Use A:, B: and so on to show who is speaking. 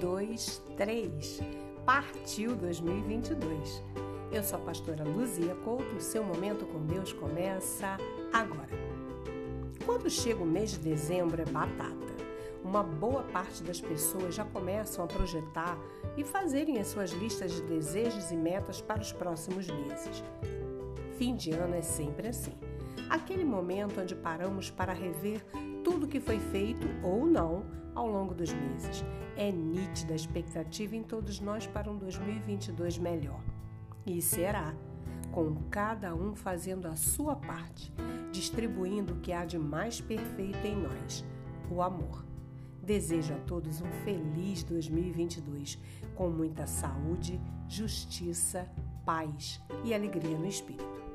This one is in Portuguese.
A: dois, três. Partiu 2022. Eu sou a pastora Luzia Couto. Seu momento com Deus começa agora. Quando chega o mês de dezembro é batata. Uma boa parte das pessoas já começam a projetar e fazerem as suas listas de desejos e metas para os próximos meses. Fim de ano é sempre assim. Aquele momento onde paramos para rever tudo que foi feito ou não ao dos meses. É nítida a expectativa em todos nós para um 2022 melhor. E será, com cada um fazendo a sua parte, distribuindo o que há de mais perfeito em nós, o amor. Desejo a todos um feliz 2022, com muita saúde, justiça, paz e alegria no espírito.